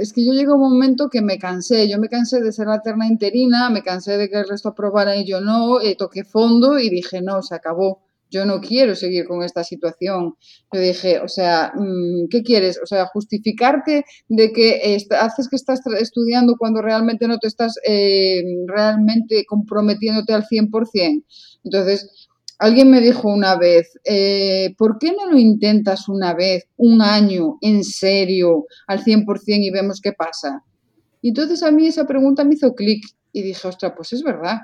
Es que yo llegué a un momento que me cansé, yo me cansé de ser la terna interina, me cansé de que el resto aprobara y yo no, eh, toqué fondo y dije, no, se acabó yo no quiero seguir con esta situación. Yo dije, o sea, mm, ¿qué quieres? O sea, justificarte de que haces que estás estudiando cuando realmente no te estás eh, realmente comprometiéndote al 100%. Entonces, alguien me dijo una vez, eh, ¿por qué no lo intentas una vez, un año, en serio, al 100% y vemos qué pasa? Y entonces a mí esa pregunta me hizo clic y dije, ostras, pues es verdad.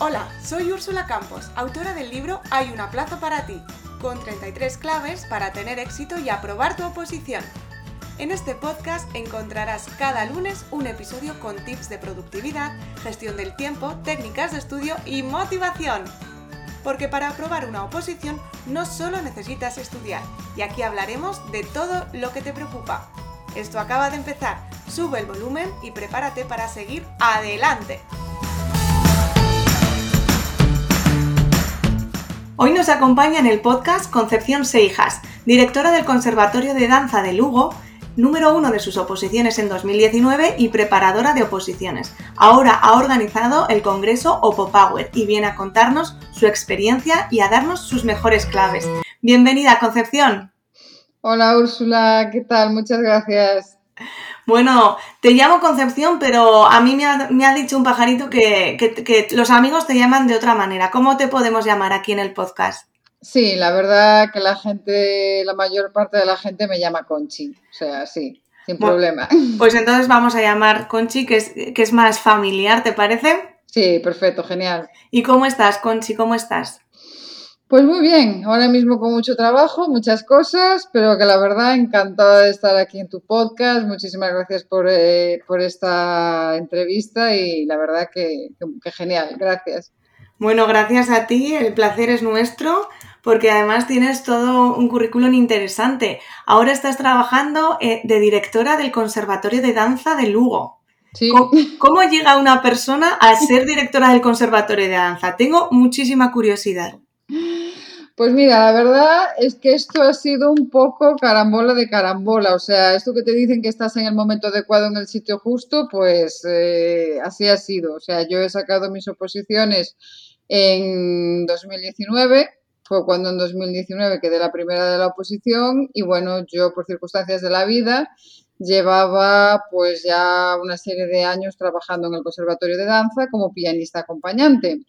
Hola, soy Úrsula Campos, autora del libro Hay una plaza para ti, con 33 claves para tener éxito y aprobar tu oposición. En este podcast encontrarás cada lunes un episodio con tips de productividad, gestión del tiempo, técnicas de estudio y motivación. Porque para aprobar una oposición no solo necesitas estudiar, y aquí hablaremos de todo lo que te preocupa. Esto acaba de empezar, sube el volumen y prepárate para seguir adelante. Hoy nos acompaña en el podcast Concepción Seijas, directora del Conservatorio de Danza de Lugo, número uno de sus oposiciones en 2019 y preparadora de oposiciones. Ahora ha organizado el Congreso Opopower y viene a contarnos su experiencia y a darnos sus mejores claves. Bienvenida, Concepción. Hola, Úrsula, ¿qué tal? Muchas gracias. Bueno, te llamo Concepción, pero a mí me ha, dicho un pajarito que, los amigos te llaman de otra manera. ¿Cómo te podemos llamar aquí en el podcast? Sí, la verdad que la gente, la mayor parte de la gente me llama Conchi. O sea, sí, sin problema. Pues entonces vamos a llamar Conchi, que es, que es más familiar, ¿te parece? Sí, perfecto, genial. ¿Y cómo estás, Conchi? ¿Cómo estás? Pues muy bien, ahora mismo con mucho trabajo, muchas cosas, pero que la verdad encantada de estar aquí en tu podcast. Muchísimas gracias por, eh, esta entrevista y la verdad que, genial, gracias. Bueno, gracias a ti, el placer es nuestro porque además tienes todo un currículum interesante. Ahora estás trabajando eh, de directora del Conservatorio de Danza de Lugo. Sí. ¿Cómo, llega una persona a ser directora del Conservatorio de Danza? Tengo muchísima curiosidad. Pues mira, la verdad es que esto ha sido un poco carambola de carambola. O sea, esto que te dicen que estás en el momento adecuado, en el sitio justo, pues eh, así ha sido. O sea, yo he sacado mis oposiciones en 2019. Fue cuando en 2019 quedé la primera de la oposición y bueno, yo por circunstancias de la vida llevaba pues ya una serie de años trabajando en el Conservatorio de Danza como pianista acompañante.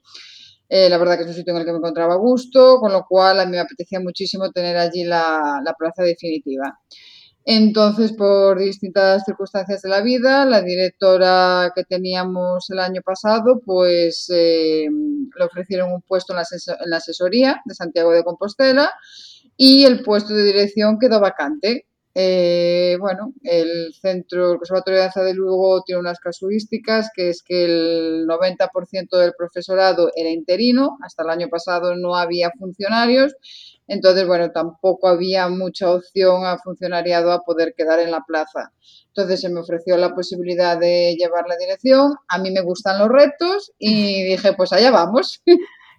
Eh, la verdad que es un sitio en el que me encontraba a gusto, con lo cual a mí me apetecía muchísimo tener allí la, plaza definitiva. Entonces, por distintas circunstancias de la vida, la directora que teníamos el año pasado, pues eh, le ofrecieron un puesto en la, en la, asesoría de Santiago de Compostela y el puesto de dirección quedó vacante. Eh, bueno, el centro, el Conservatorio de Danza de Lugo tiene unas casuísticas, que es que el 90% del profesorado era interino, hasta el año pasado no había funcionarios, entonces, bueno, tampoco había mucha opción a funcionariado a poder quedar en la plaza. Entonces se me ofreció la posibilidad de llevar la dirección, a mí me gustan los retos y dije, pues allá vamos.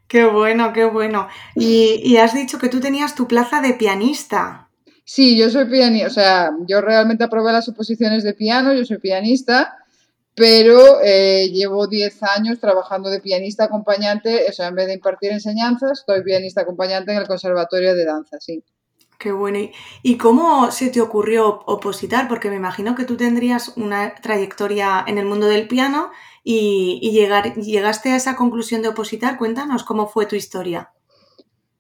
Qué bueno, qué bueno. Y, y has dicho que tú tenías tu plaza de pianista. Sí, yo soy pianista, o sea, yo realmente aprobé las oposiciones de piano, yo soy pianista, pero eh, llevo 10 años trabajando de pianista acompañante, o sea, en vez de impartir enseñanzas, estoy pianista acompañante en el Conservatorio de Danza, sí. Qué bueno. ¿Y cómo se te ocurrió opositar? Porque me imagino que tú tendrías una trayectoria en el mundo del piano y, y llegar, llegaste a esa conclusión de opositar. Cuéntanos cómo fue tu historia.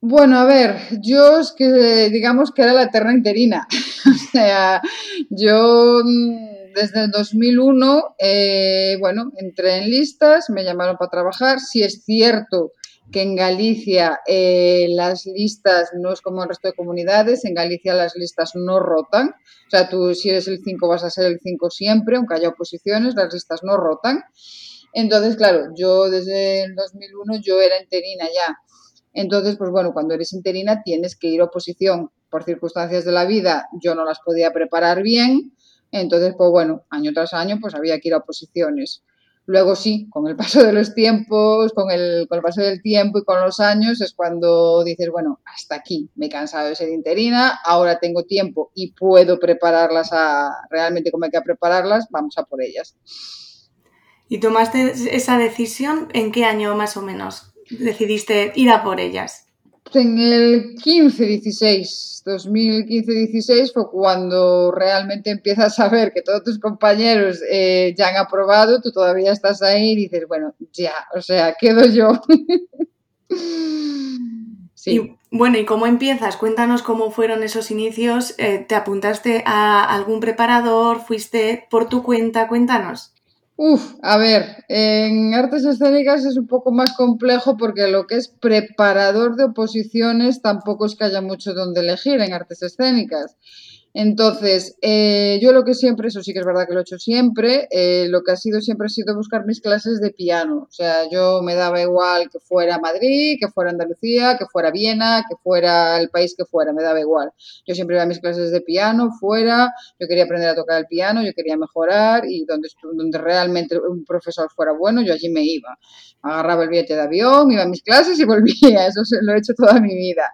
Bueno, a ver, yo es que digamos que era la eterna interina. o sea, yo mm, desde el 2001, eh, bueno, entré en listas, me llamaron para trabajar. Si es cierto que en Galicia eh, las listas no es como el resto de comunidades, en Galicia las listas no rotan. O sea, tú si eres el 5 vas a ser el 5 siempre, aunque haya oposiciones, las listas no rotan. Entonces, claro, yo desde el 2001 yo era interina ya. Entonces, pues bueno, cuando eres interina tienes que ir a oposición. Por circunstancias de la vida yo no las podía preparar bien, entonces, pues bueno, año tras año pues había que ir a oposiciones. Luego sí, con el paso de los tiempos, con el, con el paso del tiempo y con los años es cuando dices, bueno, hasta aquí, me he cansado de ser interina, ahora tengo tiempo y puedo prepararlas a realmente como hay que prepararlas, vamos a por ellas. ¿Y tomaste esa decisión en qué año más o menos decidiste ir a por ellas? En el 15-16, 2015-16 fue cuando realmente empiezas a ver que todos tus compañeros eh, ya han aprobado, tú todavía estás ahí y dices, bueno, ya, o sea, quedo yo. sí. Y, bueno, ¿y cómo empiezas? Cuéntanos cómo fueron esos inicios. Eh, ¿Te apuntaste a algún preparador? ¿Fuiste por tu cuenta? Cuéntanos. Uf, a ver, en artes escénicas es un poco más complejo porque lo que es preparador de oposiciones tampoco es que haya mucho donde elegir en artes escénicas. Entonces, eh, yo lo que siempre, eso sí que es verdad que lo he hecho siempre, eh, lo que ha sido siempre ha sido buscar mis clases de piano. O sea, yo me daba igual que fuera Madrid, que fuera Andalucía, que fuera Viena, que fuera el país que fuera, me daba igual. Yo siempre iba a mis clases de piano fuera, yo quería aprender a tocar el piano, yo quería mejorar y donde, donde realmente un profesor fuera bueno, yo allí me iba. Agarraba el billete de avión, iba a mis clases y volvía. Eso lo he hecho toda mi vida.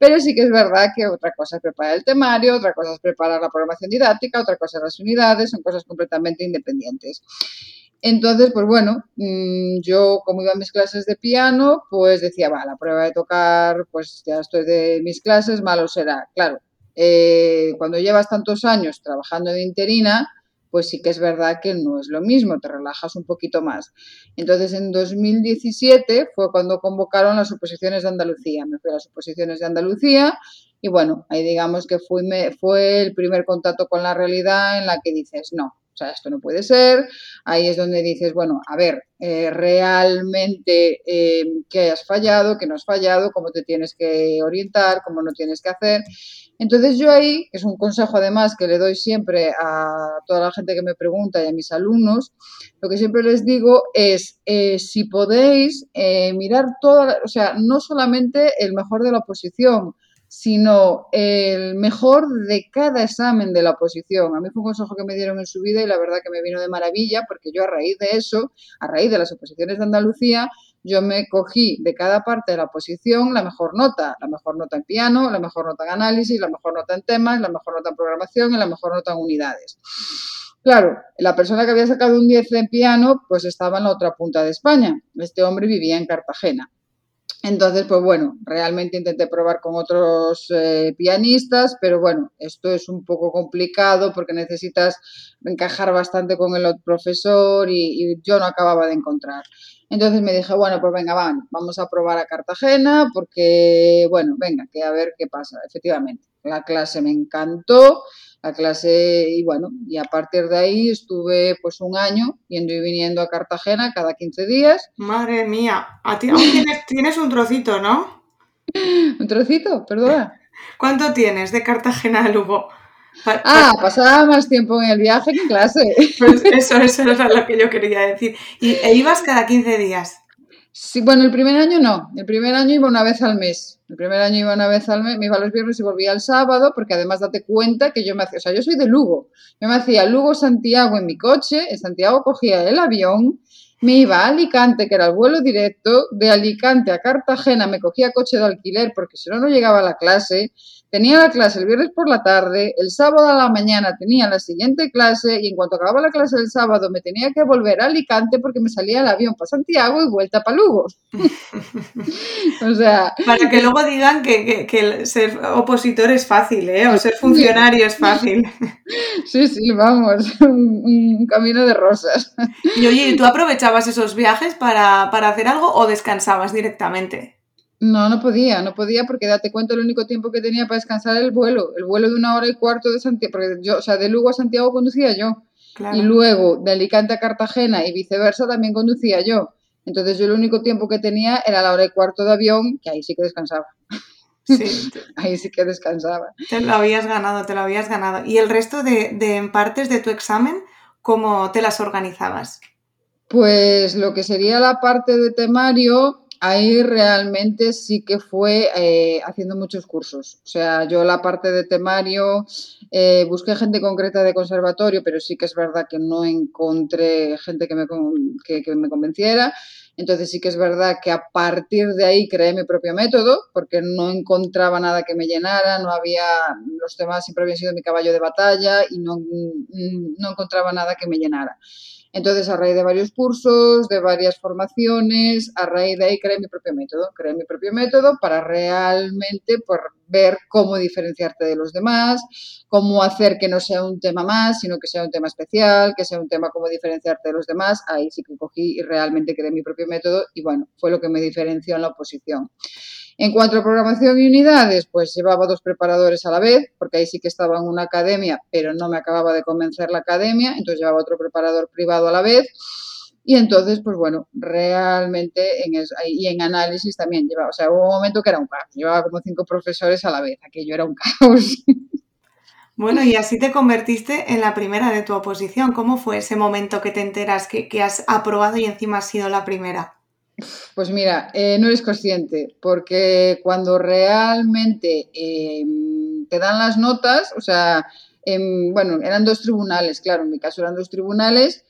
Pero sí que es verdad que otra cosa es preparar el temario, otra cosa es preparar la programación didáctica, otra cosa las unidades, son cosas completamente independientes. Entonces, pues bueno, mm, yo como iba a mis clases de piano, pues decía, va, la prueba de tocar, pues ya estoy de mis clases, malo será. Claro, eh, cuando llevas tantos años trabajando de interina, pues sí que es verdad que no es lo mismo, te relajas un poquito más. Entonces, en 2017 fue cuando convocaron las oposiciones de Andalucía. Me fui a las oposiciones de Andalucía y bueno, ahí digamos que fui, fue el primer contacto con la realidad en la que dices, no, sea, esto no puede ser. Ahí es donde dices, bueno, a ver, eh, realmente eh, qué has fallado, qué no has fallado, cómo te tienes que orientar, cómo no tienes que hacer. Entonces yo ahí, que es un consejo además que le doy siempre a toda la gente que me pregunta y a mis alumnos, lo que siempre les digo es, eh, si podéis mirar toda, o sea, no solamente el mejor de la oposición, sino el mejor de cada examen de la oposición. A mí fue un consejo que me dieron en su vida y la verdad que me vino de maravilla porque yo a raíz de eso, a raíz de las oposiciones de Andalucía, yo me cogí de cada parte de la oposición la mejor nota, la mejor nota en piano, la mejor nota en análisis, la mejor nota en temas, la mejor nota en programación y la mejor nota en unidades. Claro, la persona que había sacado un 10 en piano, pues estaba en la otra punta de España. Este hombre vivía en Cartagena. Entonces, pues bueno, realmente intenté probar con otros eh, pianistas, pero bueno, esto es un poco complicado porque necesitas encajar bastante con el otro profesor y, yo no acababa de encontrar. Entonces me dije, bueno, pues venga, van, vamos a probar a Cartagena porque, bueno, venga, que a ver qué pasa. Efectivamente, la clase me encantó la clase y bueno, y a partir de ahí estuve pues un año yendo y viniendo a Cartagena cada 15 días. Madre mía, a ti tienes, tienes un trocito, ¿no? ¿Un trocito? Perdona. ¿Cuánto tienes de Cartagena a Lugo? Ah, pasaba más tiempo en el viaje que en clase. Pues eso, eso era lo que yo quería decir. ¿Y e ibas cada 15 días? Sí, bueno, el primer año no. El primer año iba una vez al mes. El primer año iba una vez al mes, me iba los viernes y volvía el sábado, porque además date cuenta que yo me hacía, o sea, yo soy de Lugo. Yo me hacía Lugo-Santiago en mi coche, en Santiago cogía el avión, me iba a Alicante, que era el vuelo directo, de Alicante a Cartagena me cogía coche de alquiler porque si no, no llegaba a la clase. Tenía la clase el viernes por la tarde, el sábado a la mañana tenía la siguiente clase y en cuanto acababa la clase del sábado me tenía que volver a Alicante porque me salía el avión para Santiago y vuelta para Lugo. o sea... Para que luego digan que, que, ser opositor es fácil, ¿eh? O ser funcionario es fácil. sí, sí, vamos, un, camino de rosas. Y oye, ¿tú aprovechabas esos viajes para, para hacer algo o descansabas directamente? No, no podía, no podía porque date cuenta el único tiempo que tenía para descansar era el vuelo, el vuelo de una hora y cuarto de Santiago, porque yo, o sea, de Lugo a Santiago conducía yo. Y luego de Alicante a Cartagena y viceversa también conducía yo. Entonces yo el único tiempo que tenía era la hora y cuarto de avión, que ahí sí que descansaba. Sí. ahí sí que descansaba. Te lo habías ganado, te lo habías ganado. ¿Y el resto de, de partes de tu examen, cómo te las organizabas? Pues lo que sería la parte de temario, ahí realmente sí que fue eh, haciendo muchos cursos. O sea, yo la parte de temario eh, busqué gente concreta de conservatorio, pero sí que es verdad que no encontré gente que me, que me convenciera. Entonces sí que es verdad que a partir de ahí creé mi propio método, porque no encontraba nada que me llenara, no había, los temas siempre habían sido mi caballo de batalla y no, no encontraba nada que me llenara. Entonces, a raíz de varios cursos, de varias formaciones, a raíz de ahí creé mi propio método. Creé mi propio método para realmente ver cómo diferenciarte de los demás, cómo hacer que no sea un tema más, sino que sea un tema especial, que sea un tema cómo diferenciarte de los demás. Ahí sí que cogí y realmente creé mi propio método y bueno, fue lo que me diferenció en la oposición. En cuanto a programación y unidades, pues llevaba dos preparadores a la vez, porque ahí sí que estaba en una academia, pero no me acababa de convencer la academia, entonces llevaba otro preparador privado a la vez. Y entonces, pues bueno, realmente en y en análisis también llevaba, o sea, hubo un momento que era un caos, llevaba como cinco profesores a la vez, aquello era un caos. Bueno, y así te convertiste en la primera de tu oposición. ¿Cómo fue ese momento que te enteras que, que has aprobado y encima has sido la primera? Pues mira, eh, no eres consciente, porque cuando realmente em, te dan las notas, o sea, em, bueno, eran dos tribunales, claro, en mi caso eran dos tribunales,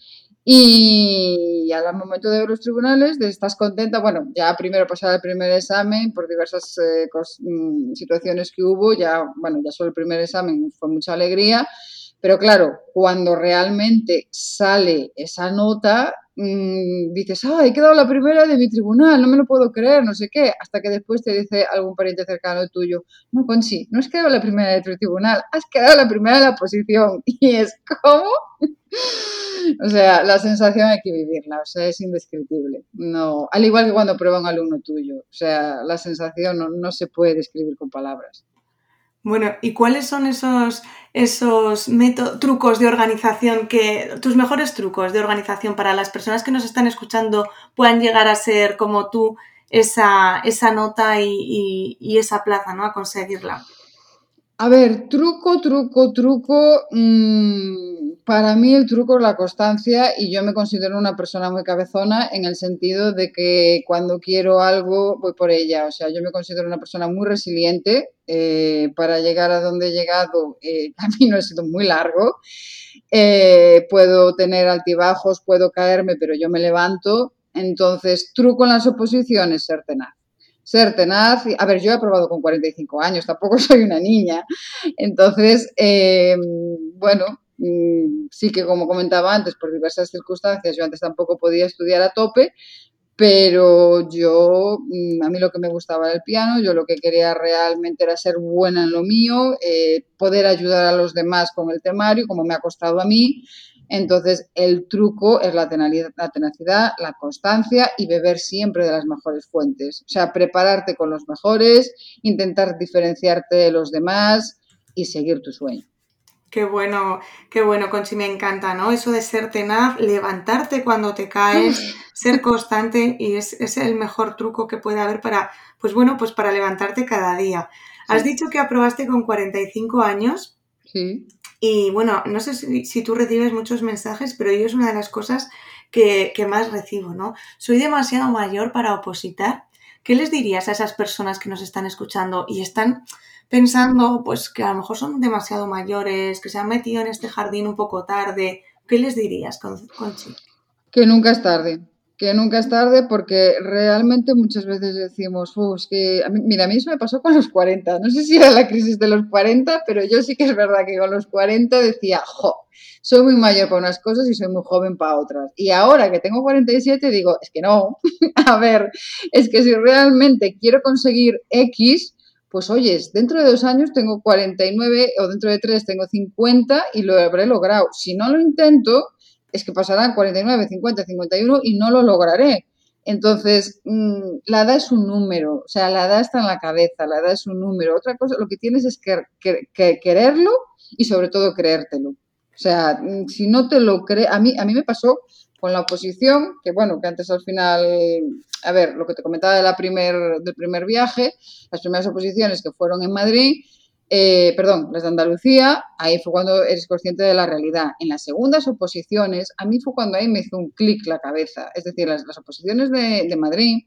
y al momento de ver los tribunales, estás contenta, bueno, ya primero pasar el primer examen por diversas eh, mm, situaciones que hubo, ya, bueno, ya solo el primer examen fue mucha alegría, pero claro, cuando realmente sale esa nota, mmm, dices, ah, he quedado la primera de mi tribunal, no me lo puedo creer, no sé qué, hasta que después te dice algún pariente cercano tuyo, no, Conchi, no has quedado la primera de tu tribunal, has quedado la primera de la posición. Y es como, o sea, la sensación hay que vivirla, o sea, es indescriptible. No, al igual que cuando prueba un alumno tuyo, o sea, la sensación no, no se puede describir con palabras. Bueno, ¿y cuáles son esos, esos trucos de organización que, tus mejores trucos de organización para las personas que nos están escuchando puedan llegar a ser como tú esa, esa nota y, y, esa plaza, ¿no? A conseguirla? A ver, truco, truco, truco. Mmm, para mí el truco es la constancia y yo me considero una persona muy cabezona en el sentido de que cuando quiero algo voy por ella. O sea, yo me considero una persona muy resiliente. Eh, para llegar a donde he llegado, eh, el camino ha sido muy largo. Eh, puedo tener altibajos, puedo caerme, pero yo me levanto. Entonces, truco en las oposiciones, ser tenaz ser tenaz. A ver, yo he aprobado con 45 años, tampoco soy una niña. Entonces, bueno, Mm, sí que como comentaba antes, por diversas circunstancias, yo antes tampoco podía estudiar a tope, pero yo, mm, a mí lo que me gustaba era el piano, yo lo que quería realmente era ser buena en lo mío, eh, poder ayudar a los demás con el temario, como me ha costado a mí. Entonces, el truco es la tenacidad, la constancia y beber siempre de las mejores fuentes. O sea, prepararte con los mejores, intentar diferenciarte de los demás y seguir tu sueño. Qué bueno, qué bueno, Conchi, me encanta, ¿no? Eso de ser tenaz, levantarte cuando te caes, ser constante y es, el mejor truco que puede haber para, pues bueno, pues para levantarte cada día. Has dicho que aprobaste con 45 años. Sí. Y bueno, no sé si, tú recibes muchos mensajes, pero yo es una de las cosas que, que más recibo, ¿no? Soy demasiado mayor para opositar. ¿Qué les dirías a esas personas que nos están escuchando y están pensando pues que a lo mejor son demasiado mayores, que se han metido en este jardín un poco tarde. ¿Qué les dirías, Conchi? Que nunca es tarde, que nunca es tarde porque realmente muchas veces decimos, es que, mira, a mí eso me pasó con los 40, no sé si era la crisis de los 40, pero yo sí que es verdad que con los 40 decía, jo, soy muy mayor para unas cosas y soy muy joven para otras. Y ahora que tengo 47 digo, es que no, a ver, es que si realmente quiero conseguir X, pues oyes, dentro de dos años tengo 49 o dentro de tres tengo 50 y lo habré logrado. Si no lo intento, es que pasarán 49, 50, 51 y no lo lograré. Entonces, mm, la edad es un número, o sea, la edad está en la cabeza, la edad es un número. Otra cosa, lo que tienes es que, que quererlo y sobre todo creértelo. O sea, mm, si no te lo crees, a mí, a mí me pasó con la oposición, que bueno, que antes al final, a ver, lo que te comentaba de la primer, del primer viaje, las primeras oposiciones que fueron en Madrid, eh, perdón, las de Andalucía, ahí fue cuando eres consciente de la realidad. En las segundas oposiciones, a mí fue cuando ahí me hizo un clic la cabeza. Es decir, las, oposiciones de, de Madrid,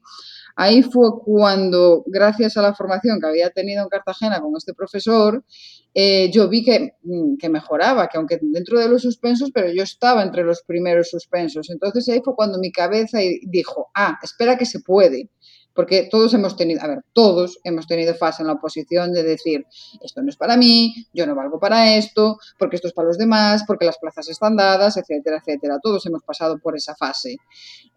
ahí fue cuando, gracias a la formación que había tenido en Cartagena con este profesor, eh, yo vi que, mm, que, mejoraba, que aunque dentro de los suspensos, pero yo estaba entre los primeros suspensos. Entonces ahí fue cuando mi cabeza dijo, ah, espera que se puede porque todos hemos tenido, a ver, todos hemos tenido fase en la oposición de decir, esto no es para mí, yo no valgo para esto, porque esto es para los demás, porque las plazas están dadas, etcétera, etcétera. Todos hemos pasado por esa fase.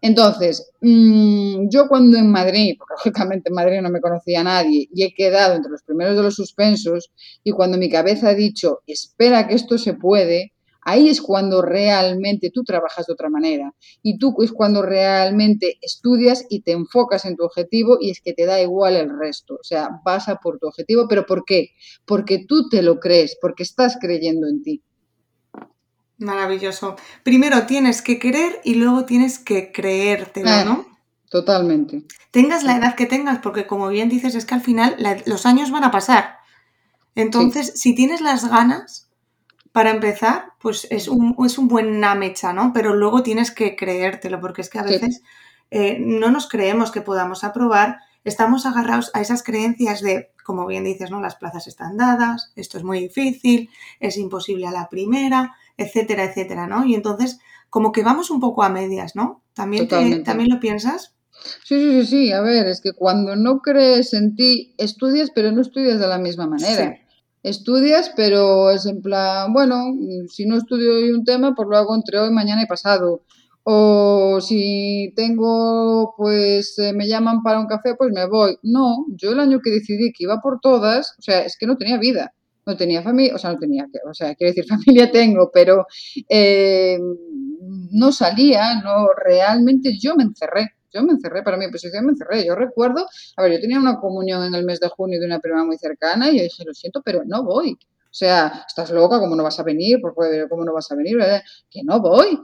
Entonces, mmm, yo cuando en Madrid, porque lógicamente en Madrid no me conocía a nadie, y he quedado entre los primeros de los suspensos, y cuando mi cabeza ha dicho, espera que esto se puede, Ahí es cuando realmente tú trabajas de otra manera y tú es cuando realmente estudias y te enfocas en tu objetivo y es que te da igual el resto. O sea, vas a por tu objetivo, pero ¿por qué? Porque tú te lo crees, porque estás creyendo en ti. Maravilloso. Primero tienes que querer y luego tienes que creértelo, ah, ¿no? Totalmente. Tengas la edad que tengas, porque como bien dices, es que al final los años van a pasar. Entonces, si tienes las ganas, para empezar, pues es un, es un buena mecha, ¿no? Pero luego tienes que creértelo, porque es que a veces eh, no nos creemos que podamos aprobar, estamos agarrados a esas creencias de, como bien dices, ¿no? Las plazas están dadas, esto es muy difícil, es imposible a la primera, etcétera, etcétera, ¿no? Y entonces, como que vamos un poco a medias, ¿no? ¿También, ¿también lo piensas? Sí, sí, sí, sí. A ver, es que cuando no crees en ti, estudias, pero no estudias de la misma manera estudias, pero es en plan, bueno, si no estudio hoy un tema, pues lo hago entre hoy, mañana y pasado. O si tengo, pues eh, me llaman para un café, pues me voy. No, yo el año que decidí que iba por todas, o sea, es que no tenía vida, no tenía familia, o sea, no tenía, o sea, quiero decir, familia tengo, pero eh, no salía, no, realmente yo me encerré. Yo me encerré, para mi posición me encerré. Yo recuerdo, a ver, yo tenía una comunión en el mes de junio de una prima muy cercana y yo dije, lo siento, pero no voy. O sea, estás loca, ¿cómo no vas a venir? ¿Cómo no vas a venir? Que no voy.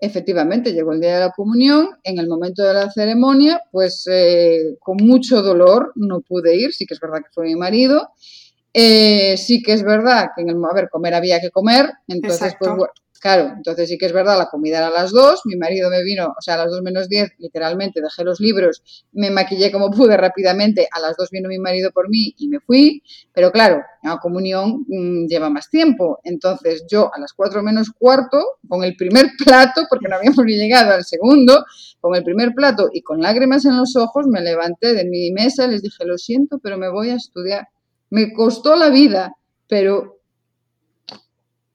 Efectivamente, llegó el día de la comunión, en el momento de la ceremonia, pues eh, con mucho dolor no pude ir, sí que es verdad que fue mi marido, eh, sí que es verdad que en el, a ver, comer había que comer, entonces pues bueno, Claro, entonces sí que es verdad, la comida era a las dos, mi marido me vino, o sea, a las dos menos diez, literalmente, dejé los libros, me maquillé como pude rápidamente, a las dos vino mi marido por mí y me fui, pero claro, la comunión mm, lleva más tiempo, entonces yo a las cuatro menos cuarto, con el primer plato, porque no habíamos llegado al segundo, con el primer plato y con lágrimas en los ojos, me levanté de mi mesa y les dije, lo siento, pero me voy a estudiar. Me costó la vida, pero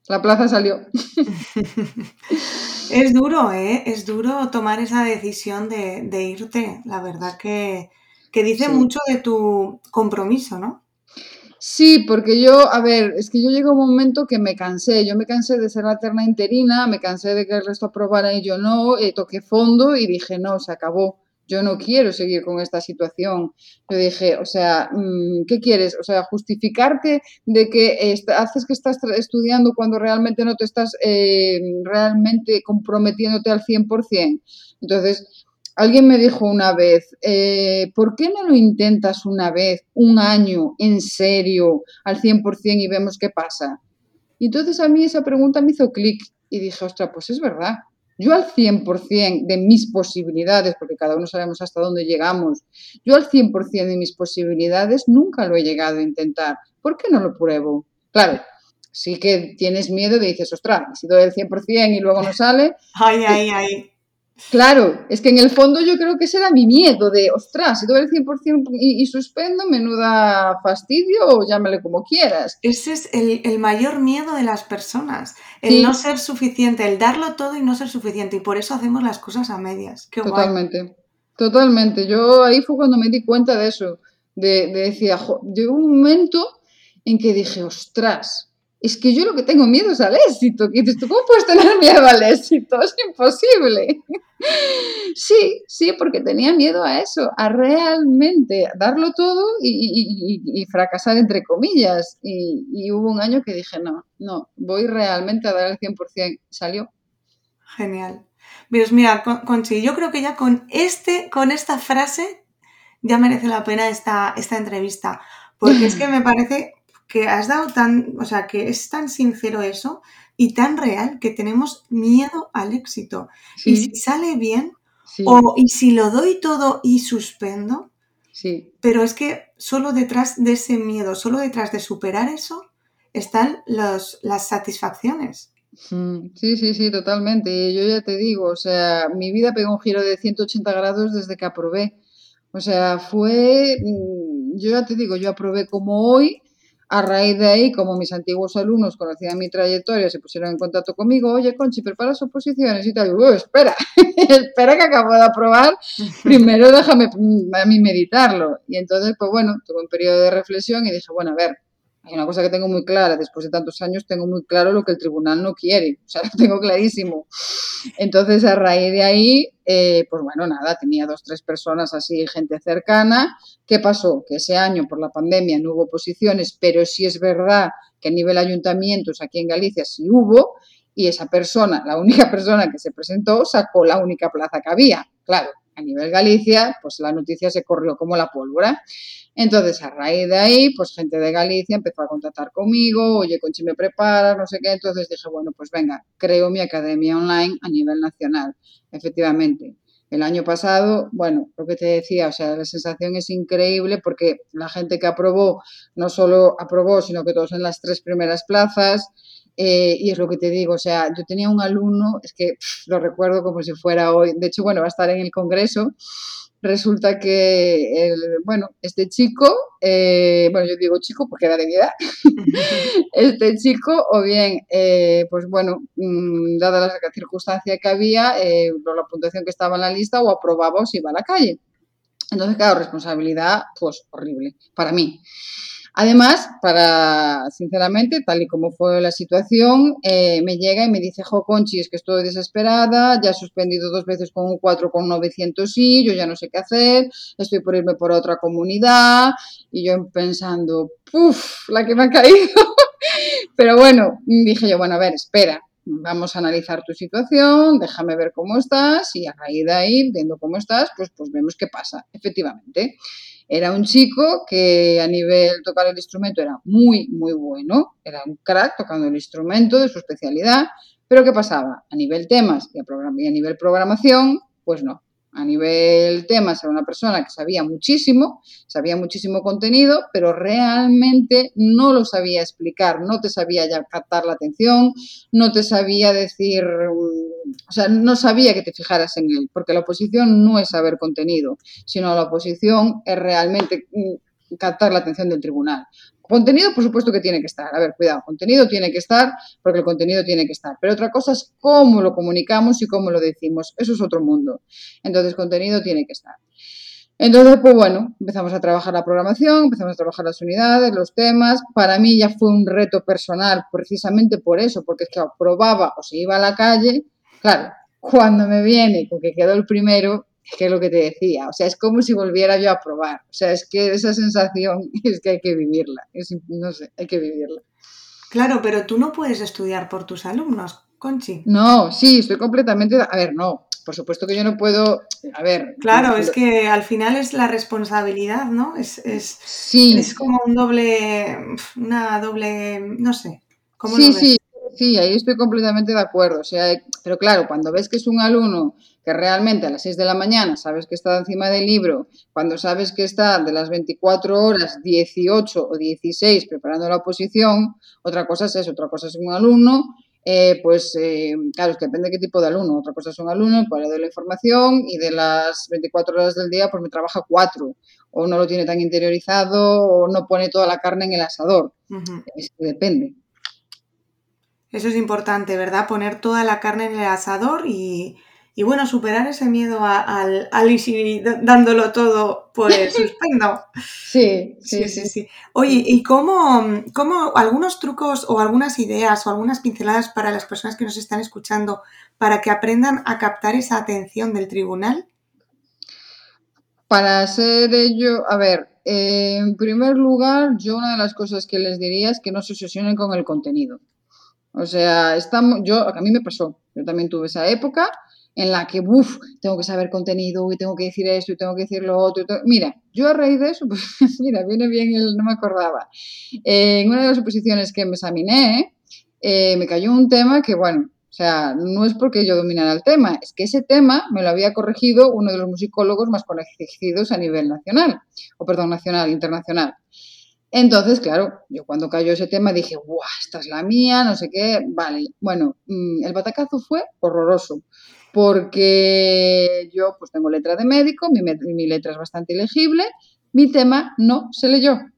la plaza salió. es duro, ¿eh? Es duro tomar esa decisión de, irte. La verdad que, dice mucho de tu compromiso, ¿no? Sí, porque yo, a ver, es que yo llegué a un momento que me cansé. Yo me cansé de ser la terna interina, me cansé de que el resto aprobara y yo no, eh, toqué fondo y dije, no, se acabó yo no quiero seguir con esta situación. Yo dije, o sea, mm, ¿qué quieres? O sea, justificarte de que haces que estás estudiando cuando realmente no te estás eh, realmente comprometiéndote al 100%. Entonces, alguien me dijo una vez, eh, ¿por qué no lo intentas una vez, un año, en serio, al 100% y vemos qué pasa? Y entonces a mí esa pregunta me hizo clic y dije, ostras, pues es verdad. Yo al 100% de mis posibilidades, porque cada uno sabemos hasta dónde llegamos, yo al 100% de mis posibilidades nunca lo he llegado a intentar. ¿Por qué no lo pruebo? Claro, sí que tienes miedo de dices, ostras, si doy el 100% y luego no sale. Ay, ay, ay. Claro, es que en el fondo yo creo que ese era mi miedo de, ostras, si doy el 100% y, y suspendo, menuda fastidio o llámale como quieras. Ese es el, mayor miedo de las personas, el no ser suficiente, el darlo todo y no ser suficiente. Y por eso hacemos las cosas a medias. Qué totalmente, totalmente. Yo ahí fue cuando me di cuenta de eso, de, de decir, llegó un momento en que dije, ostras, es que yo lo que tengo miedo es al éxito. Y dices, ¿tú cómo puedes tener miedo al éxito? Es imposible. Sí, sí, porque tenía miedo a eso, a realmente darlo todo y, fracasar entre comillas. Y, hubo un año que dije, no, no, voy realmente a dar el 100%. Salió. Genial. Pues mira, Conchi, yo creo que ya con, este, con esta frase ya merece la pena esta, esta entrevista. Porque es que me parece que has dado tan, o sea, que es tan sincero eso y tan real que tenemos miedo al éxito. Y si sale bien, O, y si lo doy todo y suspendo, sí. pero es que solo detrás de ese miedo, solo detrás de superar eso, están los, las satisfacciones. Mm, sí, sí, sí, totalmente. Yo ya te digo, o sea, mi vida pegó un giro de 180 grados desde que aprobé. O sea, fue, mm, yo ya te digo, yo aprobé como hoy, a raíz de ahí, como mis antiguos alumnos conocían mi trayectoria, se pusieron en contacto conmigo, oye, Conchi, preparas oposiciones y tal. Uy, espera, espera que acabo de aprobar, primero déjame mm, a mí meditarlo. Y entonces, pues bueno, tuve un periodo de reflexión y dije, bueno, a ver, hay una cosa que tengo muy clara, después de tantos años tengo muy claro lo que el tribunal no quiere, o sea, lo tengo clarísimo. Entonces, a raíz de ahí, eh, pues bueno, nada, tenía dos, tres personas así, gente cercana. ¿Qué pasó? Que ese año por la pandemia no hubo posiciones, pero sí es verdad que a nivel ayuntamientos aquí en Galicia sí hubo, y esa persona, la única persona que se presentó, sacó la única plaza que había. Claro, a nivel Galicia, pues la noticia se corrió como la pólvora. Entonces, a raíz de ahí, pues gente de Galicia empezó a contactar conmigo, oye, Conchi, me preparas, no sé qué. Entonces dije, bueno, pues venga, creo mi academia online a nivel nacional. Efectivamente, el año pasado, bueno, lo que te decía, o sea, la sensación es increíble porque la gente que aprobó, no solo aprobó, sino que todos en las tres primeras plazas. Eh, y es lo que te digo, o sea, yo tenía un alumno, es que lo recuerdo como si fuera hoy, de hecho, bueno, va a estar en el Congreso, resulta que, el, bueno, este chico, eh, bueno, yo digo chico porque era de mi edad, este chico, o bien, eh, pues bueno, mm, dada la circunstancia que había, eh, la puntuación que estaba en la lista, o aprobaba o se iba a la calle. Entonces, claro, responsabilidad, pues horrible, para mí. Además, para, sinceramente, tal y como fue la situación, eh, me llega y me dice, jo, Conchi, es que estoy desesperada, ya he suspendido dos veces con un 4,900 y yo ya no sé qué hacer, estoy por irme por otra comunidad, y yo pensando, puff, la que me ha caído. Pero bueno, dije yo, bueno, a ver, espera, vamos a analizar tu situación, déjame ver cómo estás y a raíz de ahí, viendo cómo estás, pues, pues vemos qué pasa, efectivamente. Era un chico que a nivel tocar el instrumento era muy, muy bueno, era un crack tocando el instrumento de su especialidad, pero ¿qué pasaba? A nivel temas y a, y a nivel programación, pues no a nivel temas era una persona que sabía muchísimo, sabía muchísimo contenido, pero realmente no lo sabía explicar, no te sabía ya captar la atención, no te sabía decir, mm, o sea, no sabía que te fijaras en él, porque la oposición no es saber contenido, sino la oposición es realmente mm, captar la atención del tribunal. Contenido, por supuesto que tiene que estar. A ver, cuidado, contenido tiene que estar porque el contenido tiene que estar. Pero otra cosa es cómo lo comunicamos y cómo lo decimos. Eso es otro mundo. Entonces, contenido tiene que estar. Entonces, pues bueno, empezamos a trabajar la programación, empezamos a trabajar las unidades, los temas. Para mí ya fue un reto personal, precisamente por eso, porque es que probaba o se iba a la calle. Claro, cuando me viene con que quedó el primero, que es lo que te decía, o sea, es como si volviera yo a probar, o sea, es que esa sensación es que hay que vivirla, es, no sé, hay que vivirla. Claro, pero tú no puedes estudiar por tus alumnos, Conchi. No, sí, estoy completamente, a ver, no, por supuesto que yo no puedo, a ver. Claro, es que al final es la responsabilidad, ¿no? Es, es, sí. es como un doble, una doble, no sé. ¿cómo sí, sí, sí, ahí estoy completamente de acuerdo, o sea, pero claro, cuando ves que es un alumno que realmente a las 6 de la mañana sabes que está encima del libro, cuando sabes que está de las 24 horas 18 o 16 preparando la oposición, otra cosa es eso, otra cosa es un alumno, eh, pues eh, claro, es que depende de qué tipo de alumno, otra cosa es un alumno, el cual le doy la información y de las 24 horas del día pues me trabaja cuatro, o no lo tiene tan interiorizado, o no pone toda la carne en el asador, es que depende. Eso es importante, ¿verdad? Poner toda la carne en el asador y, y bueno, superar ese miedo al, al y dándolo todo, pues suspendo. Sí, sí, sí, sí. Oye, ¿y cómo, cómo algunos trucos o algunas ideas o algunas pinceladas para las personas que nos están escuchando para que aprendan a captar esa atención del tribunal? Para hacer ello, a ver, en primer lugar, yo una de las cosas que les diría es que no se obsesionen con el contenido. O sea, estamos, yo, a mí me pasó, yo también tuve esa época en la que, uff, tengo que saber contenido y tengo que decir esto y tengo que decir lo otro. Mira, yo a raíz de eso, pues mira, viene bien el, no me acordaba. en una de las oposiciones que me examiné, eh, me cayó un tema que, bueno, O sea, no es porque yo dominara el tema, es que ese tema me lo había corregido uno de los musicólogos más conocidos a nivel nacional, o perdón, nacional, internacional. Entonces, claro, yo cuando cayó ese tema dije, ¡guau! Esta es la mía, no sé qué. Vale, bueno, mm, el batacazo fue horroroso, porque yo pues tengo letra de médico, mi, letra es bastante ilegible, mi tema no se leyó.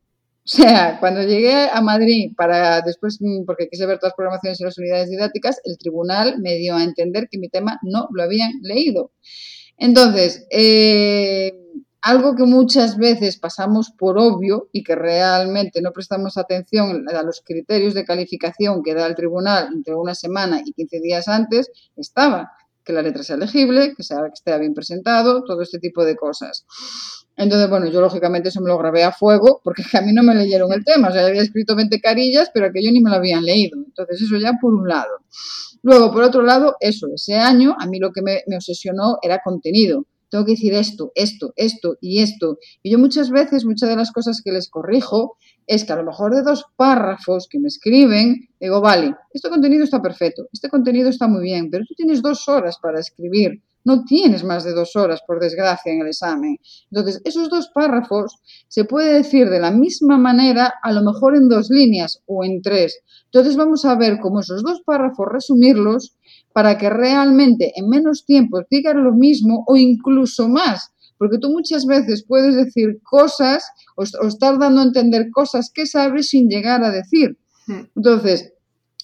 O sea, cuando llegué a Madrid para después, mm, porque quise ver todas las programaciones y las unidades didácticas, el tribunal me dio a entender que mi tema no lo habían leído. Entonces, eh, algo que muchas veces pasamos por obvio y que realmente no prestamos atención a los criterios de calificación que da el tribunal entre una semana y 15 días antes, estaba que la letra sea legible, que, sea, que esté bien presentado, todo este tipo de cosas. Entonces, bueno, yo lógicamente eso me lo grabé a fuego porque a mí no me leyeron el tema. O sea, había escrito 20 carillas, pero aquello ni me lo habían leído. Entonces, eso ya por un lado. Luego, por otro lado, eso, ese año a mí lo que me obsesionó era contenido. Tengo que decir esto, esto, esto y esto. Y yo muchas veces, muchas de las cosas que les corrijo es que a lo mejor de dos párrafos que me escriben, digo, vale, este contenido está perfecto, este contenido está muy bien, pero tú tienes dos horas para escribir no tienes más de dos horas, por desgracia, en el examen. Entonces, esos dos párrafos se puede decir de la misma manera, a lo mejor en dos líneas o en tres. Entonces, vamos a ver cómo esos dos párrafos resumirlos para que realmente en menos tiempo digan lo mismo o incluso más. Porque tú muchas veces puedes decir cosas o, estar dando a entender cosas que sabes sin llegar a decir. Hmm. Entonces,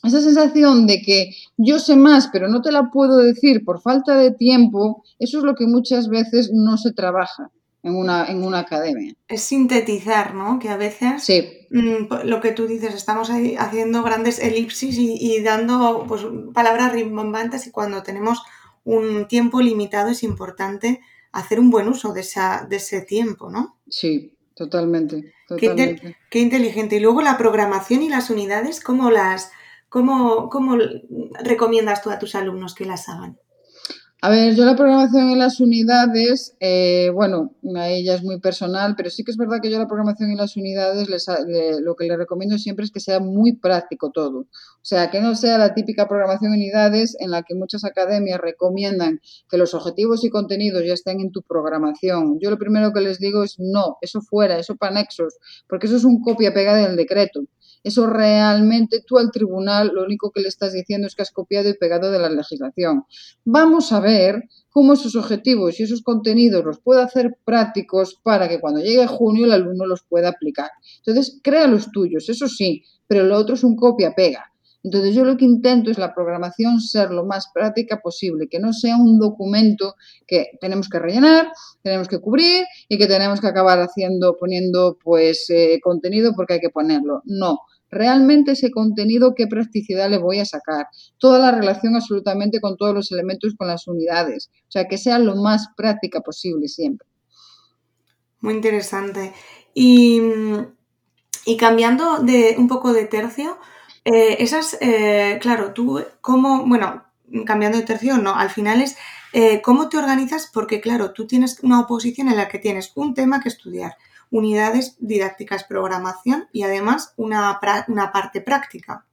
esa sensación de que yo sé más, pero no te la puedo decir por falta de tiempo, eso es lo que muchas veces no se trabaja en una, en una academia. Es sintetizar, ¿no? Que a veces sí. Mm, lo que tú dices, estamos ahí haciendo grandes elipsis y, dando pues, palabras rimbombantes y cuando tenemos un tiempo limitado es importante hacer un buen uso de, esa, de ese tiempo, ¿no? Sí, totalmente. totalmente. qué inteligente. Y luego la programación y las unidades, ¿cómo las ¿Cómo, ¿Cómo recomiendas tú a tus alumnos que las hagan? A ver, yo la programación en las unidades, eh, bueno, a ella es muy personal, pero sí que es verdad que yo la programación en las unidades lo que le recomiendo siempre es que sea muy práctico todo. O sea, que no sea la típica programación en unidades en la que muchas academias recomiendan que los objetivos y contenidos ya estén en tu programación. Yo lo primero que les digo es no, eso fuera, eso para nexos, porque eso es un copia-pega del decreto. Eso realmente tú al tribunal lo único que le estás diciendo es que has copiado y pegado de la legislación. Vamos a ver cómo esos objetivos y esos contenidos los puede hacer prácticos para que cuando llegue junio el alumno los pueda aplicar. Entonces, crea los tuyos, eso sí, pero lo otro es un copia-pega. Entonces yo lo que intento es la programación ser lo más práctica posible, que no sea un documento que tenemos que rellenar, tenemos que cubrir y que tenemos que acabar haciendo, poniendo pues eh, contenido porque hay que ponerlo. No, realmente ese contenido, qué practicidad le voy a sacar. Toda la relación absolutamente con todos los elementos, con las unidades. O sea, que sea lo más práctica posible siempre. Muy interesante. Y, cambiando de un poco de tercio, eh, esas, eh, claro, tú, ¿cómo, bueno, cambiando de tercio, no, al final es eh, cómo te organizas, porque claro, tú tienes una oposición en la que tienes un tema que estudiar unidades didácticas programación y además una, una parte práctica.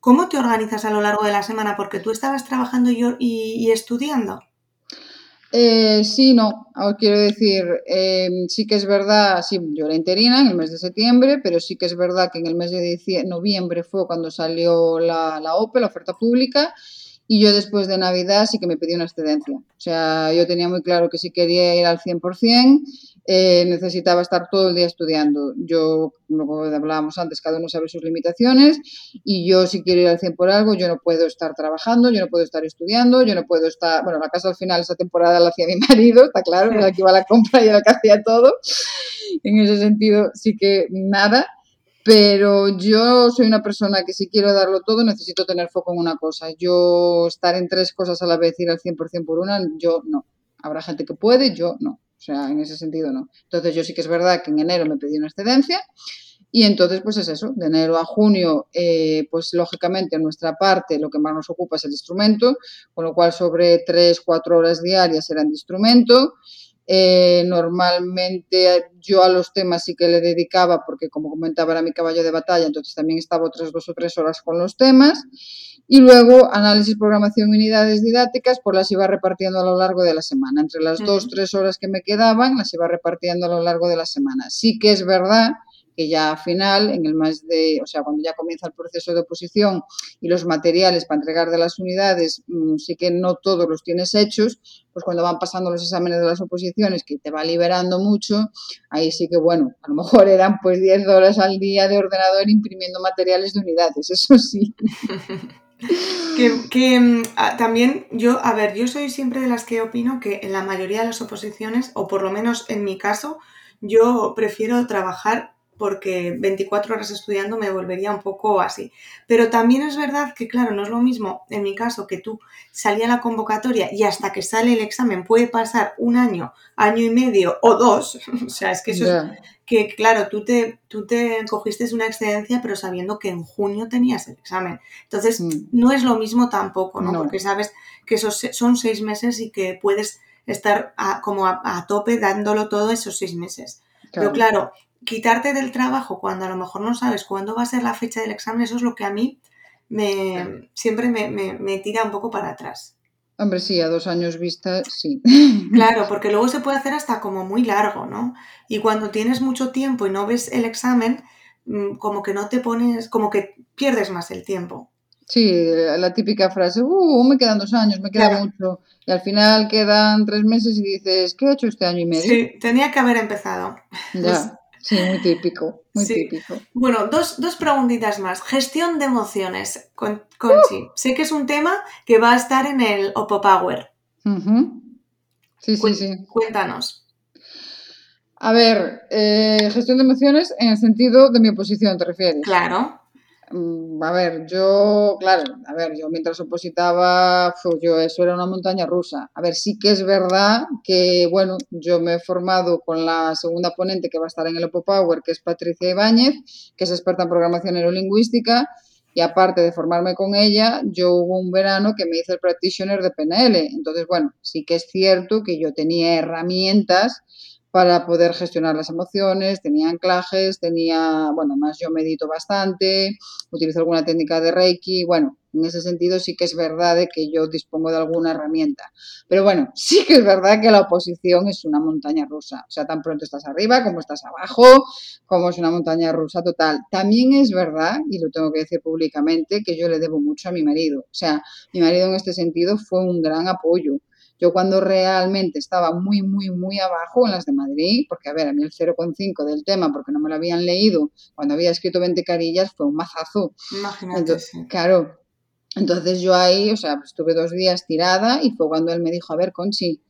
¿Cómo te organizas a lo largo de la semana? Porque tú estabas trabajando y, y estudiando. Eh, sí, no, quiero decir, em, sí que es verdad, sí, yo era interina en el mes de septiembre, pero sí que es verdad que en el mes de noviembre fue cuando salió la, la OPE, la oferta pública, y yo después de Navidad sí que me pedí una excedencia. O sea, yo tenía muy claro que si quería ir al 100%, eh, necesitaba estar todo el día estudiando. Yo, como hablábamos antes, cada uno sabe sus limitaciones y yo si quiero ir al 100 por algo, yo no puedo estar trabajando, yo no puedo estar estudiando, yo no puedo estar, bueno, la casa al final esa temporada la hacía mi marido, está claro, era el que iba a la compra y era el que hacía todo. En ese sentido, sí que nada. Pero yo soy una persona que si quiero darlo todo necesito tener foco en una cosa. Yo estar en tres cosas a la vez, ir al 100% por una, yo no. Habrá gente que puede, yo no. O sea, en ese sentido no. Entonces yo sí que es verdad que en enero me pedí una excedencia y entonces pues es eso, de enero a junio eh, pues lógicamente en nuestra parte lo que más nos ocupa es el instrumento, con lo cual sobre 3, 4 horas diarias serán de instrumento. Eh, normalmente yo a los temas sí que le dedicaba, porque como comentaba era mi caballo de batalla, entonces también estaba otras dos o tres horas con los temas. Y luego análisis, programación unidades didácticas, pues las iba repartiendo a lo largo de la semana. Entre las dos, tres horas que me quedaban, las iba repartiendo a lo largo de la semana. Sí que es verdad que ya al final, en el mes de, o sea, cuando ya comienza el proceso de oposición y los materiales para entregar de las unidades, mm, sí que no todos los tienes hechos, pues cuando van pasando los exámenes de las oposiciones, que te va liberando mucho, ahí sí que, bueno, a lo mejor eran pues 10 horas al día de ordenador imprimiendo materiales de unidades, eso sí. que, mm, también yo, a ver, yo soy siempre de las que opino que en la mayoría de las oposiciones, o por lo menos en mi caso, yo prefiero trabajar porque 24 horas estudiando me volvería un poco así. Pero también es verdad que, claro, no es lo mismo en mi caso que tú salía la convocatoria y hasta que sale el examen puede pasar un año, año y medio o dos. o sea, es que eso es que, claro, tú te, tú te cogiste una excedencia pero sabiendo que en junio tenías el examen. Entonces, mm. no es lo mismo tampoco, ¿no? Porque sabes que esos son seis meses y que puedes estar como a, tope dándolo todo esos seis meses. Pero claro, quitarte del trabajo cuando a lo mejor no sabes cuándo va a ser la fecha del examen, eso es lo que a mí me, siempre me, tira un poco para atrás. Hombre, sí, a dos años vista, sí. Claro, porque luego se puede hacer hasta como muy largo, ¿no? Y cuando tienes mucho tiempo y no ves el examen, mm, como que no te pones, como que pierdes más el tiempo. Sí, la típica frase, uh, me quedan dos años, me queda mucho. Y al final quedan tres meses y dices, ¿qué he hecho este año y medio? Sí, tenía que haber empezado. Ya. Sí, muy típico, muy típico. Bueno, dos, dos, preguntitas más. Gestión de emociones, con, Conchi. Uh. Sé que es un tema que va a estar en el Oppo Power. Sí, sí, sí. Cuéntanos. A ver, eh, gestión de emociones en el sentido de mi oposición, ¿te refieres? Claro. Mm, a ver, yo, claro, a ver, yo mientras opositaba, yo eso era una montaña rusa. A ver, sí que es verdad que, bueno, yo me he formado con la segunda ponente que va a estar en el Opo Power, que es Patricia Ibáñez, que es experta en programación neurolingüística, y aparte de formarme con ella, yo hubo un verano que me hice el practitioner de PNL. Entonces, bueno, sí que es cierto que yo tenía herramientas para poder gestionar las emociones, tenía anclajes, tenía, bueno, más yo medito bastante, utilizo alguna técnica de Reiki, bueno, en ese sentido sí que es verdad de que yo dispongo de alguna herramienta. Pero bueno, sí que es verdad que la oposición es una montaña rusa. O sea, tan pronto estás arriba como estás abajo, como es una montaña rusa total. También es verdad, y lo tengo que decir públicamente, que yo le debo mucho a mi marido. O sea, mi marido en este sentido fue un gran apoyo. Yo cuando realmente estaba muy, muy, muy abajo en las de Madrid, porque a ver, a mí el 0,5 del tema, porque no me lo habían leído, cuando había escrito 20 carillas, fue un mazazo. Imagínate. Claro. Entonces yo ahí, o sea, pues estuve dos días tirada y fue cuando él me dijo, a ver, Conchi,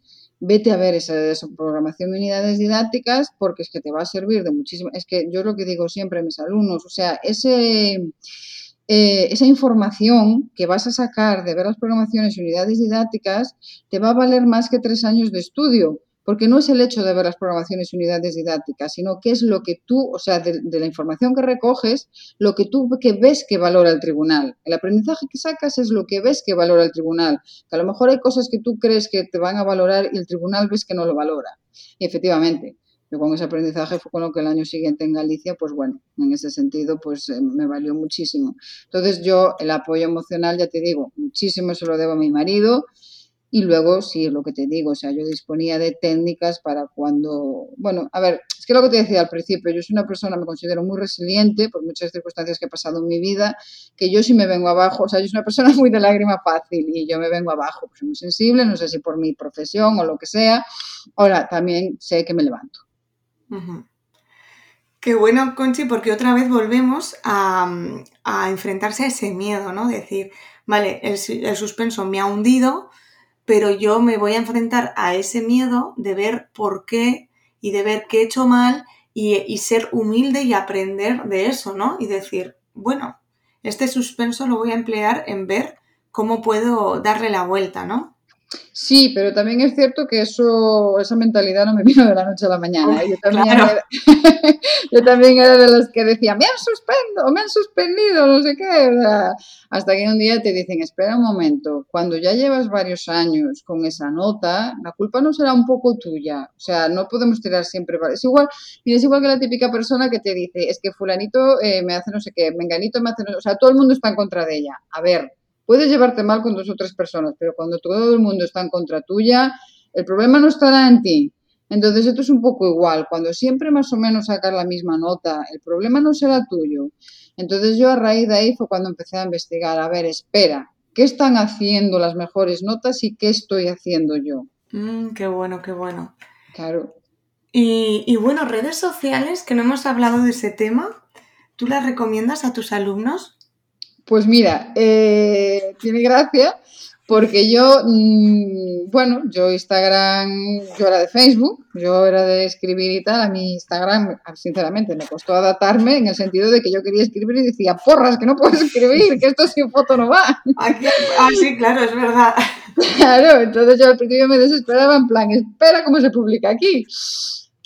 vete a ver esa, esa, programación de unidades didácticas porque es que te va a servir de muchísimo. Es que yo lo que digo siempre a mis alumnos, o sea, ese eh, esa información que vas a sacar de ver las programaciones y unidades didácticas te va a valer más que tres años de estudio, porque no es el hecho de ver las programaciones y unidades didácticas, sino que es lo que tú, o sea, de, la información que recoges, lo que tú que ves que valora el tribunal. El aprendizaje que sacas es lo que ves que valora el tribunal, que a lo mejor hay cosas que tú crees que te van a valorar y el tribunal ves que no lo valora. Y efectivamente, yo con ese aprendizaje fue con lo que el año siguiente en Galicia, pues bueno, en ese sentido, pues eh, me valió muchísimo. Entonces yo el apoyo emocional, ya te digo, muchísimo se lo debo a mi marido. Y luego, sí, lo que te digo, o sea, yo disponía de técnicas para cuando, bueno, a ver, es que lo que te decía al principio, yo soy una persona, me considero muy resiliente por muchas circunstancias que he pasado en mi vida, que yo si me vengo abajo, o sea, yo soy una persona muy de lágrima fácil y yo me vengo abajo, pues soy muy sensible, no sé si por mi profesión o lo que sea. Ahora, también sé que me levanto. Qué bueno, Conchi, porque otra vez volvemos a, enfrentarse a ese miedo, ¿no? Decir, vale, el, suspenso me ha hundido, pero yo me voy a enfrentar a ese miedo de ver por qué y de ver qué he hecho mal y, y ser humilde y aprender de eso, ¿no? Y decir, bueno, este suspenso lo voy a emplear en ver cómo puedo darle la vuelta, ¿no? Sí, pero también es cierto que eso, esa mentalidad no me vino de la noche a la mañana. ¿eh? Yo también, era, yo también era de los que decía, me han suspendido, me han suspendido, no sé qué. hasta que un día te dicen, espera un momento, cuando ya llevas varios años con esa nota, la culpa no será un poco tuya. O sea, no podemos tirar siempre. Es igual, es igual que la típica persona que te dice, es que fulanito eh, me hace no sé qué, menganito me hace no sé O sea, todo el mundo está en contra de ella. A ver, Puedes llevarte mal con dos o tres personas, pero cuando todo el mundo está en contra tuya, el problema no estará en ti. Entonces esto es un poco igual. Cuando siempre más o menos sacas la misma nota, el problema no será tuyo. Entonces yo a raíz de ahí fue cuando empecé a investigar. A ver, espera, ¿qué están haciendo las mejores notas y qué estoy haciendo yo? Mm, qué bueno, qué bueno. Claro. Y, y bueno, redes sociales, que no hemos hablado de ese tema, ¿tú las recomiendas a tus alumnos? Pues mira, eh, tiene gracia porque yo, mm, bueno, yo Instagram, yo era de Facebook, yo era de escribir y tal, a mi Instagram, sinceramente, me costó adaptarme en el sentido de que yo quería escribir y decía, porras, que no puedo escribir, que esto sin foto no va. ah, sí, claro, es verdad. Claro, entonces yo al principio me desesperaba en plan, espera cómo se publica aquí.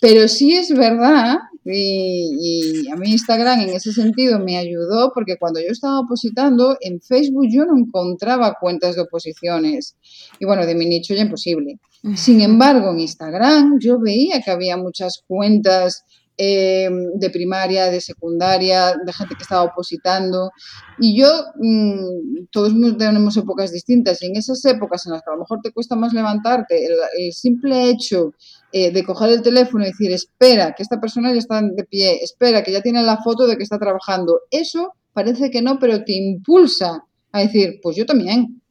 Pero sí es verdad y, a mí Instagram en ese sentido me ayudó porque cuando yo estaba opositando, en Facebook yo no encontraba cuentas de oposiciones. Y bueno, de mi nicho ya imposible. Sin embargo, en Instagram yo veía que había muchas cuentas eh, de primaria, de secundaria, de gente que estaba opositando. Y yo, mm, todos tenemos épocas distintas y en esas épocas en las que a lo mejor te cuesta más levantarte, el simple hecho eh, de coger el teléfono y decir, espera, que esta persona ya está de pie, espera, que ya tiene la foto de que está trabajando. Eso parece que no, pero te impulsa a decir, pues yo también.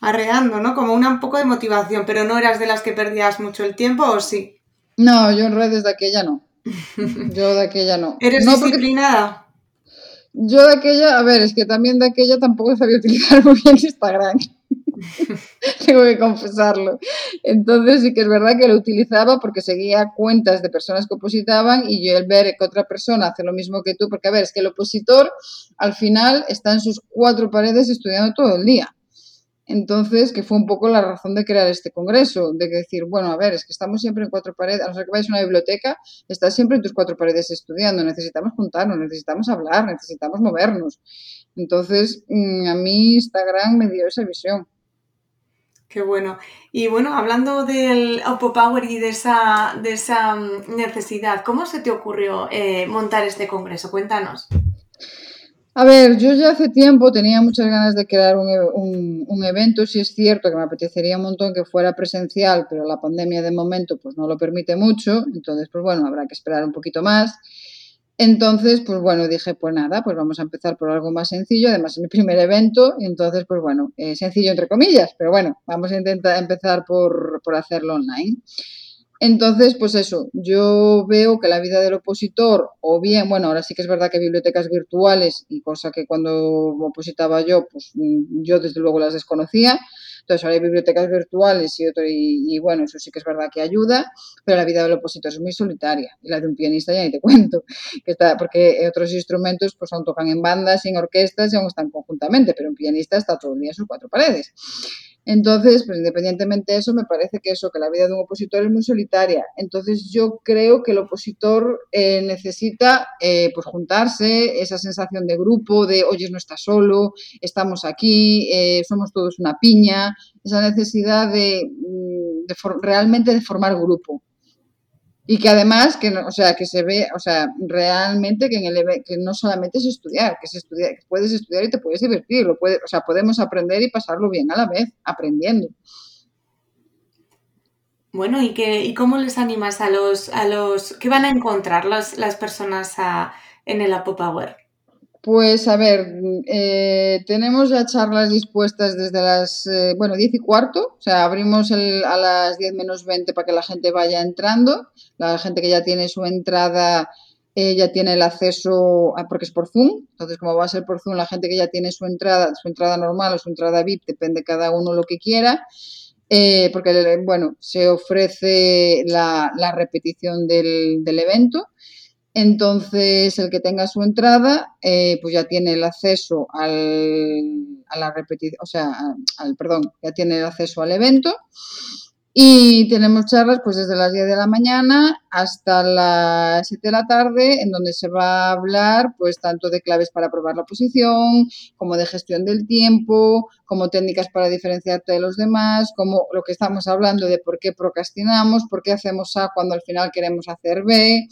Arreando, ¿no? Como una, un poco de motivación, pero no eras de las que perdías mucho el tiempo o sí? No, yo en redes de aquella no. Yo de aquella no. ¿Eres disciplinada? Yo de aquella, a ver, es que también de aquella tampoco sabía utilizar muy bien Instagram. Tengo que confesarlo. Entonces sí que es verdad que lo utilizaba porque seguía cuentas de personas que opositaban y yo el ver que otra persona hace lo mismo que tú, porque a ver, es que el opositor al final está en sus cuatro paredes estudiando todo el día. Entonces, que fue un poco la razón de crear este congreso, de decir, bueno, a ver, es que estamos siempre en cuatro paredes, a no ser que vayas a una biblioteca, estás siempre en tus cuatro paredes estudiando, necesitamos juntarnos, necesitamos hablar, necesitamos movernos. Entonces, mm, a mí Instagram me dio esa visión. Qué bueno. Y bueno, hablando del Oppo Power y de esa, de esa mm, necesidad, ¿cómo se te ocurrió eh, montar este congreso? Cuéntanos. A ver, yo ya hace tiempo tenía muchas ganas de crear un, un, evento, si es cierto que me apetecería un montón que fuera presencial, pero la pandemia de momento pues no lo permite mucho, entonces pues bueno, habrá que esperar un poquito más. Entonces, pues bueno, dije, pues nada, pues vamos a empezar por algo más sencillo, además es mi primer evento, entonces, pues bueno, eh, sencillo entre comillas, pero bueno, vamos a intentar empezar por, por hacerlo online. Entonces, pues eso, yo veo que la vida del opositor, o bien, bueno, ahora sí que es verdad que bibliotecas virtuales, y cosa que cuando opositaba yo, pues mm, yo desde luego las desconocía, entonces ahora hay bibliotecas virtuales y, otro, y, bueno, eso sí que es verdad que ayuda, pero la vida del opositor es muy solitaria y la de un pianista ya ni te cuento, que está, porque otros instrumentos pues aún tocan en bandas, en orquestas y aún están conjuntamente, pero un pianista está todo el día en sus cuatro paredes. Entonces, pues independientemente de eso, me parece que eso, que la vida de un opositor es muy solitaria. Entonces, yo creo que el opositor eh, necesita eh, pues juntarse, esa sensación de grupo, de oye, no estás solo, estamos aquí, eh, somos todos una piña, esa necesidad de, mm, de realmente de formar grupo y que además que o sea que se ve o sea realmente que en el que no solamente es estudiar que se estudia que puedes estudiar y te puedes divertir lo puede, o sea podemos aprender y pasarlo bien a la vez aprendiendo. Bueno y que y cómo les animas a los a los que van a encontrar las personas en el Apo Power pues a ver, eh, tenemos ya charlas dispuestas desde las, eh, bueno, 10 y cuarto, o sea, abrimos el, a las 10 menos 20 para que la gente vaya entrando, la gente que ya tiene su entrada eh, ya tiene el acceso, porque es por Zoom, entonces como va a ser por Zoom, la gente que ya tiene su entrada, su entrada normal o su entrada VIP, depende cada uno lo que quiera, porque, bueno, se ofrece la, la repetición del evento. Entonces, el que tenga su entrada, eh, pues ya tiene el acceso al, a la repetición, o sea, al, perdón, ya tiene el acceso al evento. Y tenemos charlas pues desde las 10 de la mañana hasta las 7 de la tarde, en donde se va a hablar pues tanto de claves para probar la posición, como de gestión del tiempo, como técnicas para diferenciarte de los demás, como lo que estamos hablando de por qué procrastinamos, por qué hacemos A cuando al final queremos hacer B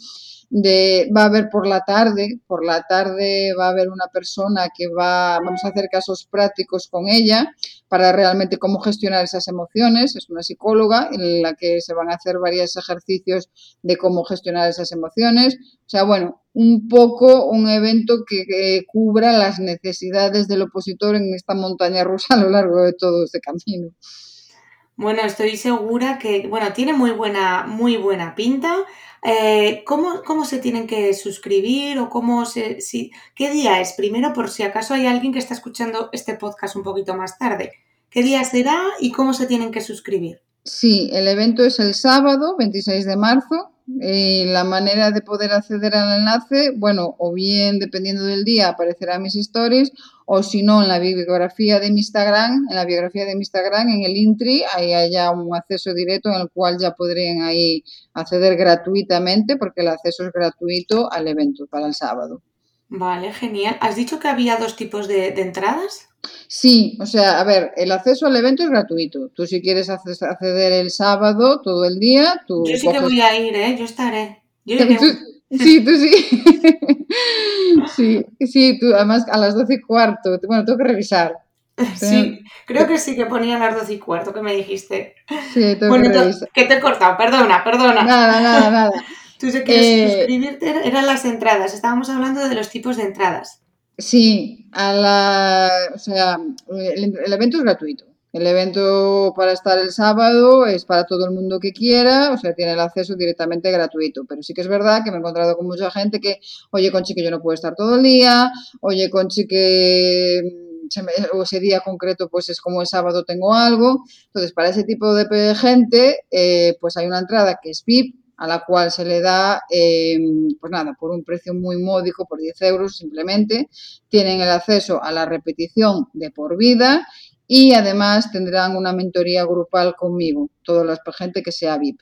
de, va a haber por la tarde, por la tarde va a haber una persona que va, vamos a hacer casos prácticos con ella para realmente cómo gestionar esas emociones, es una psicóloga en la que se van a hacer varios ejercicios de cómo gestionar esas emociones, o sea, bueno, un poco un evento que, que cubra las necesidades del opositor en esta montaña rusa a lo largo de todo este camino. Bueno, estoy segura que, bueno, tiene muy buena, muy buena pinta. Eh, ¿cómo, ¿cómo, se tienen que suscribir o cómo se, si, qué día es? Primero, por si acaso hay alguien que está escuchando este podcast un poquito más tarde. ¿Qué día será y cómo se tienen que suscribir? Sí, el evento es el sábado 26 de marzo y la manera de poder acceder al enlace, bueno, o bien dependiendo del día aparecerá en mis stories o si no en la bibliografía de mi Instagram, en la biografía de mi Instagram, en el Intri, ahí hay ya un acceso directo en el cual ya podrían ahí acceder gratuitamente porque el acceso es gratuito al evento para el sábado. Vale, genial. ¿Has dicho que había dos tipos de entradas? Sí, o sea, a ver, el acceso al evento es gratuito. Tú si quieres acceder el sábado todo el día, tú... Yo sí que voy a ir, ¿eh? Yo estaré. Yo Sí, tú sí. sí, sí, tú además a las doce y cuarto. Bueno, tengo que revisar. Sí, creo que sí que ponía a las doce y cuarto que me dijiste. Sí, tengo bueno, que revisar. que te he cortado, perdona, perdona. Nada, nada, nada. Tú si quieres eh... suscribirte, eran las entradas. Estábamos hablando de los tipos de entradas. Sí, a la, o sea, el, evento es gratuito. El evento para estar el sábado es para todo el mundo que quiera, o sea, tiene el acceso directamente gratuito. Pero sí que es verdad que me he encontrado con mucha gente que, oye, Conchi, que yo no puedo estar todo el día, oye, Conchi, que o ese día concreto pues es como el sábado tengo algo. Entonces, para ese tipo de gente, eh, pues hay una entrada que es VIP, a la cual se le da, eh, pues nada, por un precio muy módico, por 10 euros simplemente, tienen el acceso a la repetición de por vida y además tendrán una mentoría grupal conmigo, toda la gente que sea VIP.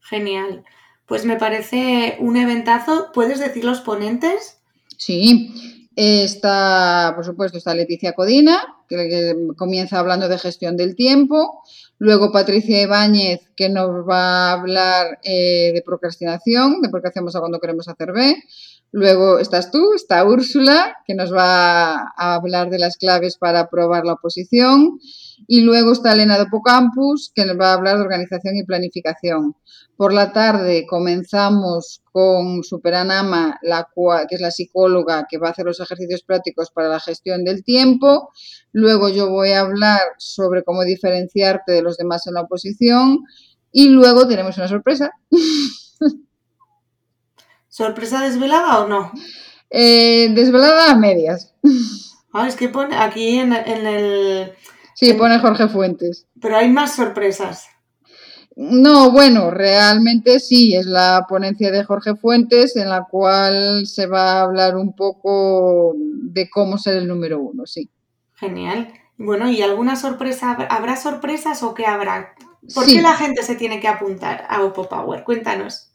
Genial. Pues me parece un eventazo. ¿Puedes decir los ponentes? Sí, Está, por supuesto, está Leticia Codina, que, comienza hablando de gestión del tiempo. Luego Patricia Ibáñez, que nos va a hablar eh, de procrastinación, de por qué hacemos a cuando queremos hacer B. Luego estás tú, está Úrsula, que nos va a hablar de las claves para probar la oposición. Y luego está Elena de Pocampus, que nos va a hablar de organización y planificación. Por la tarde comenzamos con Superanama, la que es la psicóloga que va a hacer los ejercicios prácticos para la gestión del tiempo. Luego yo voy a hablar sobre cómo diferenciarte de los demás en la oposición. Y luego tenemos una sorpresa. ¿Sorpresa desvelada o no? Eh, desvelada a medias. Ah, es que pone aquí en, en el Sí, pone Jorge Fuentes. Pero hay más sorpresas. No, bueno, realmente sí, es la ponencia de Jorge Fuentes en la cual se va a hablar un poco de cómo ser el número uno, sí. Genial. Bueno, ¿y alguna sorpresa? ¿Habrá sorpresas o qué habrá? ¿Por qué la gente se tiene que apuntar a Oppo Power? Cuéntanos.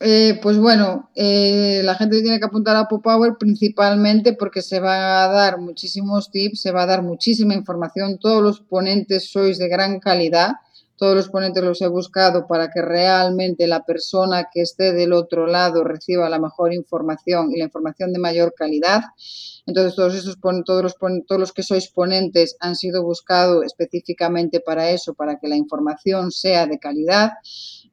Eh, pues bueno, eh, la gente tiene que apuntar a Power principalmente porque se va a dar muchísimos tips, se va a dar muchísima información. Todos los ponentes sois de gran calidad. Todos los ponentes los he buscado para que realmente la persona que esté del otro lado reciba la mejor información y la información de mayor calidad. Entonces, todos, esos, todos, los, todos los que sois ponentes han sido buscados específicamente para eso, para que la información sea de calidad.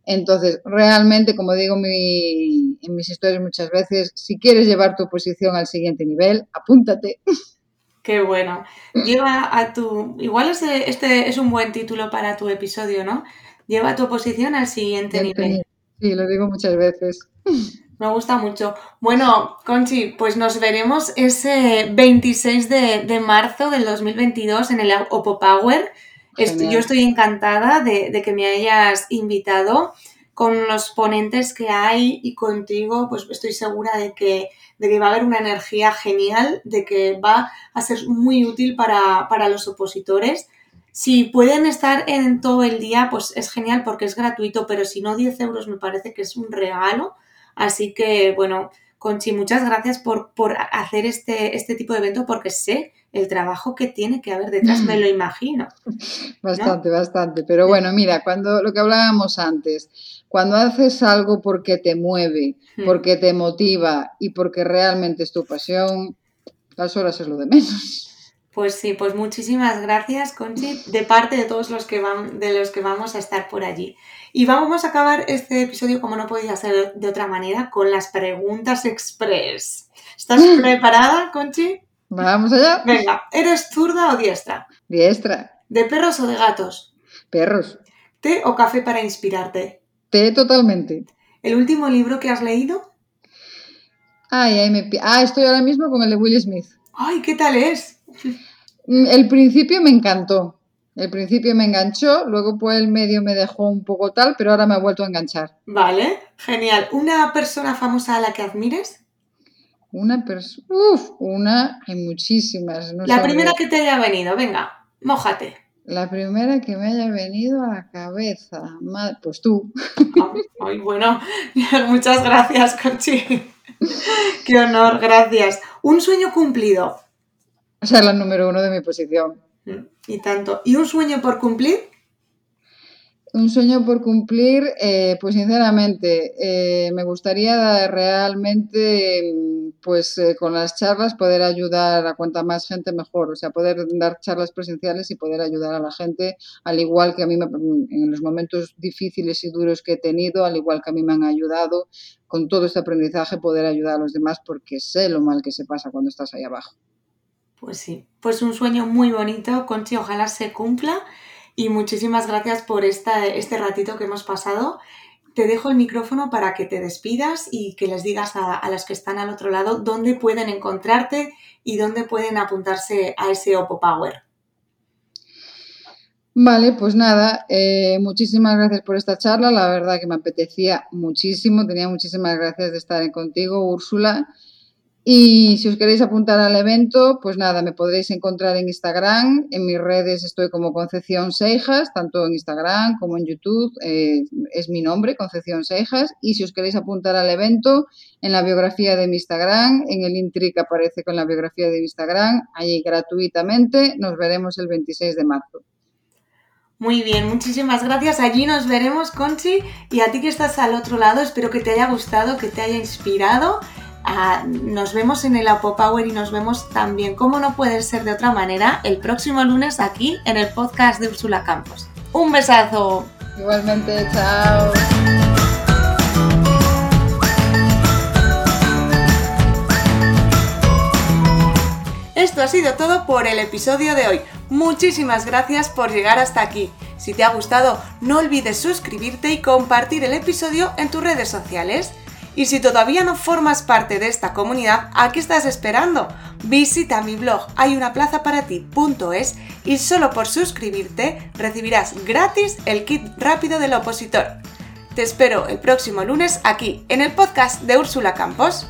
Entonces, realmente, como digo mi, en mis historias muchas veces, si quieres llevar tu posición al siguiente nivel, apúntate. Qué bueno. Lleva a tu. Igual este, este es un buen título para tu episodio, ¿no? Lleva tu oposición al siguiente nivel. Sí, lo digo muchas veces. Me gusta mucho. Bueno, Conchi, pues nos veremos ese 26 de, de marzo del 2022 en el Oppo Power yo estoy encantada de, que me hayas invitado. con los ponentes que hay y contigo, pues estoy segura de que, de que va a haber una energía genial, de que va a ser muy útil para, para los opositores. Si pueden estar en todo el día, pues es genial porque es gratuito, pero si no, 10 euros me parece que es un regalo. Así que, bueno, Conchi, muchas gracias por, por hacer este, este tipo de evento porque sé el trabajo que tiene que haber detrás, me lo imagino. Bastante, bastante. Pero bueno, mira, cuando lo que hablábamos antes, cuando haces algo porque te mueve, hmm. porque te motiva y porque realmente es tu pasión, las horas es lo de menos. Pues sí, pues muchísimas gracias, Conchi, de parte de todos los que van, de los que vamos a estar por allí. Y vamos a acabar este episodio, como no podía ser de otra manera, con las preguntas express. ¿Estás preparada, Conchi? Vamos allá. Venga, ¿eres zurda o diestra? Diestra. ¿De perros o de gatos? Perros. ¿Té o café para inspirarte? Té totalmente. ¿El último libro que has leído? Ay, ay, me... Ah, estoy ahora mismo con el de Will Smith. Ay, ¿qué tal es? Mm, el principio me encantó. El principio me enganchó, luego por el medio me dejó un poco tal, pero ahora me ha vuelto a enganchar. Vale, genial. ¿Una persona famosa a la que admires? Una persona. Uf, una, hay muchísimas. la primera que te haya venido, venga, mójate. La primera que me haya venido a la cabeza. Pues tú. Ay, bueno, muchas gracias, Conchi. Qué honor, gracias. Un sueño cumplido. O sea, la número uno de mi posición. Y tanto. ¿Y un sueño por cumplir? Un sueño por cumplir, eh, pues sinceramente, eh, me gustaría realmente, pues eh, con las charlas, poder ayudar a cuanta más gente mejor, o sea, poder dar charlas presenciales y poder ayudar a la gente, al igual que a mí me, en los momentos difíciles y duros que he tenido, al igual que a mí me han ayudado, con todo este aprendizaje, poder ayudar a los demás porque sé lo mal que se pasa cuando estás ahí abajo. Pues sí, pues un sueño muy bonito, Conchi, ojalá se cumpla y muchísimas gracias por esta, este ratito que hemos pasado. Te dejo el micrófono para que te despidas y que les digas a, los que están al otro lado dónde pueden encontrarte y dónde pueden apuntarse a ese Oppo Power. Vale, pues nada, eh, muchísimas gracias por esta charla. La verdad que me apetecía muchísimo, tenía muchísimas gracias de estar contigo, Úrsula. Y si os queréis apuntar al evento, pues nada, me podréis encontrar en Instagram. En mis redes estoy como Concepción Seijas, tanto en Instagram como en YouTube. Eh, es mi nombre, Concepción Seijas. Y si os queréis apuntar al evento, en la biografía de mi Instagram, en el intri que aparece con la biografía de mi Instagram, allí gratuitamente. Nos veremos el 26 de marzo. Muy bien, muchísimas gracias. Allí nos veremos, Conchi. Y a ti que estás al otro lado, espero que te haya gustado, que te haya inspirado nos vemos en el Apo Power y nos vemos también, como no puede ser de otra manera, el próximo lunes aquí en el podcast de Úrsula Campos. Un besazo. Igualmente, chao. Esto ha sido todo por el episodio de hoy. Muchísimas gracias por llegar hasta aquí. Si te ha gustado, no olvides suscribirte y compartir el episodio en tus redes sociales. Y si todavía no formas parte de esta comunidad, ¿a qué estás esperando? Visita mi blog hayunaplazaparati.es y solo por suscribirte recibirás gratis el kit rápido del opositor. Te espero el próximo lunes aquí en el podcast de Úrsula Campos.